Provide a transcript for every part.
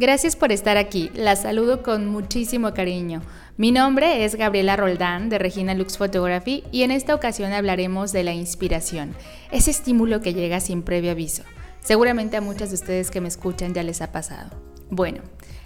Gracias por estar aquí, la saludo con muchísimo cariño. Mi nombre es Gabriela Roldán de Regina Lux Photography y en esta ocasión hablaremos de la inspiración, ese estímulo que llega sin previo aviso. Seguramente a muchas de ustedes que me escuchan ya les ha pasado. Bueno,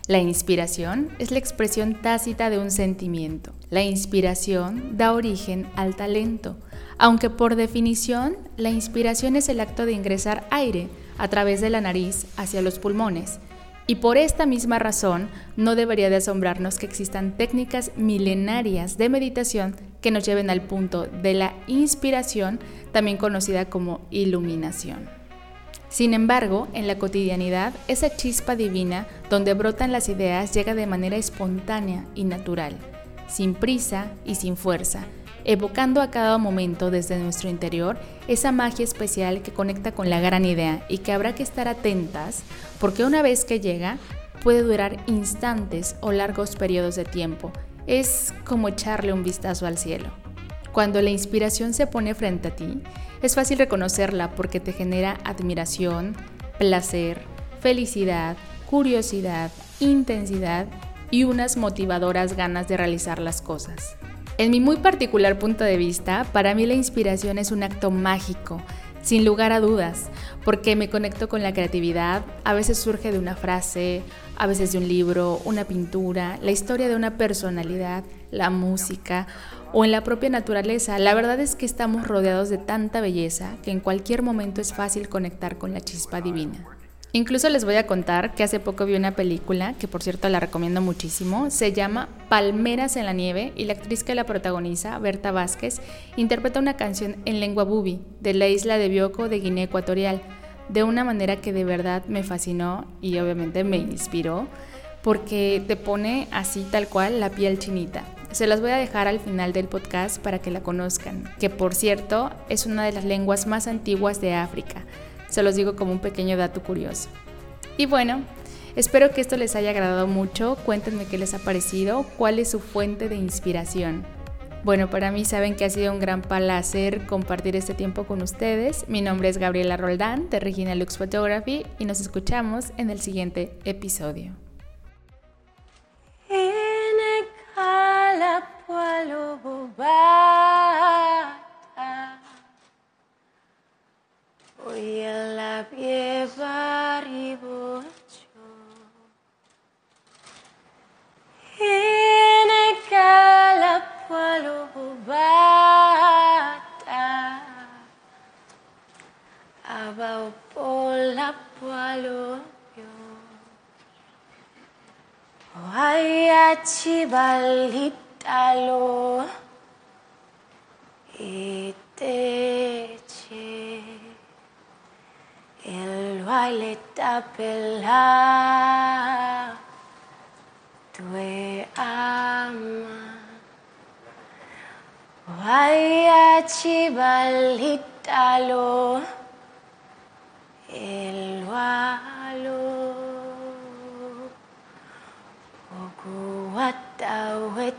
la inspiración es la expresión tácita de un sentimiento. La inspiración da origen al talento, aunque por definición la inspiración es el acto de ingresar aire a través de la nariz hacia los pulmones y por esta misma razón, no debería de asombrarnos que existan técnicas milenarias de meditación que nos lleven al punto de la inspiración, también conocida como iluminación. Sin embargo, en la cotidianidad, esa chispa divina donde brotan las ideas llega de manera espontánea y natural, sin prisa y sin fuerza, evocando a cada momento desde nuestro interior esa magia especial que conecta con la gran idea y que habrá que estar atentas porque una vez que llega puede durar instantes o largos periodos de tiempo. Es como echarle un vistazo al cielo. Cuando la inspiración se pone frente a ti, es fácil reconocerla porque te genera admiración, placer, felicidad, curiosidad, intensidad y unas motivadoras ganas de realizar las cosas. En mi muy particular punto de vista, para mí la inspiración es un acto mágico, sin lugar a dudas, porque me conecto con la creatividad, a veces surge de una frase, a veces de un libro, una pintura, la historia de una personalidad, la música o en la propia naturaleza. La verdad es que estamos rodeados de tanta belleza que en cualquier momento es fácil conectar con la chispa divina. Incluso les voy a contar que hace poco vi una película, que por cierto la recomiendo muchísimo, se llama Palmeras en la Nieve y la actriz que la protagoniza, Berta Vázquez, interpreta una canción en lengua bubi de la isla de Bioko de Guinea Ecuatorial, de una manera que de verdad me fascinó y obviamente me inspiró, porque te pone así tal cual la piel chinita. Se las voy a dejar al final del podcast para que la conozcan, que por cierto es una de las lenguas más antiguas de África se los digo como un pequeño dato curioso. Y bueno, espero que esto les haya agradado mucho. Cuéntenme qué les ha parecido, cuál es su fuente de inspiración. Bueno, para mí saben que ha sido un gran placer compartir este tiempo con ustedes. Mi nombre es Gabriela Roldán de Regina Lux Photography y nos escuchamos en el siguiente episodio. Abao pola pualopio Oaiachi balitalo Itece El valeta pela Tue ama. Oaiachi balitalo الوالو وقوة قوة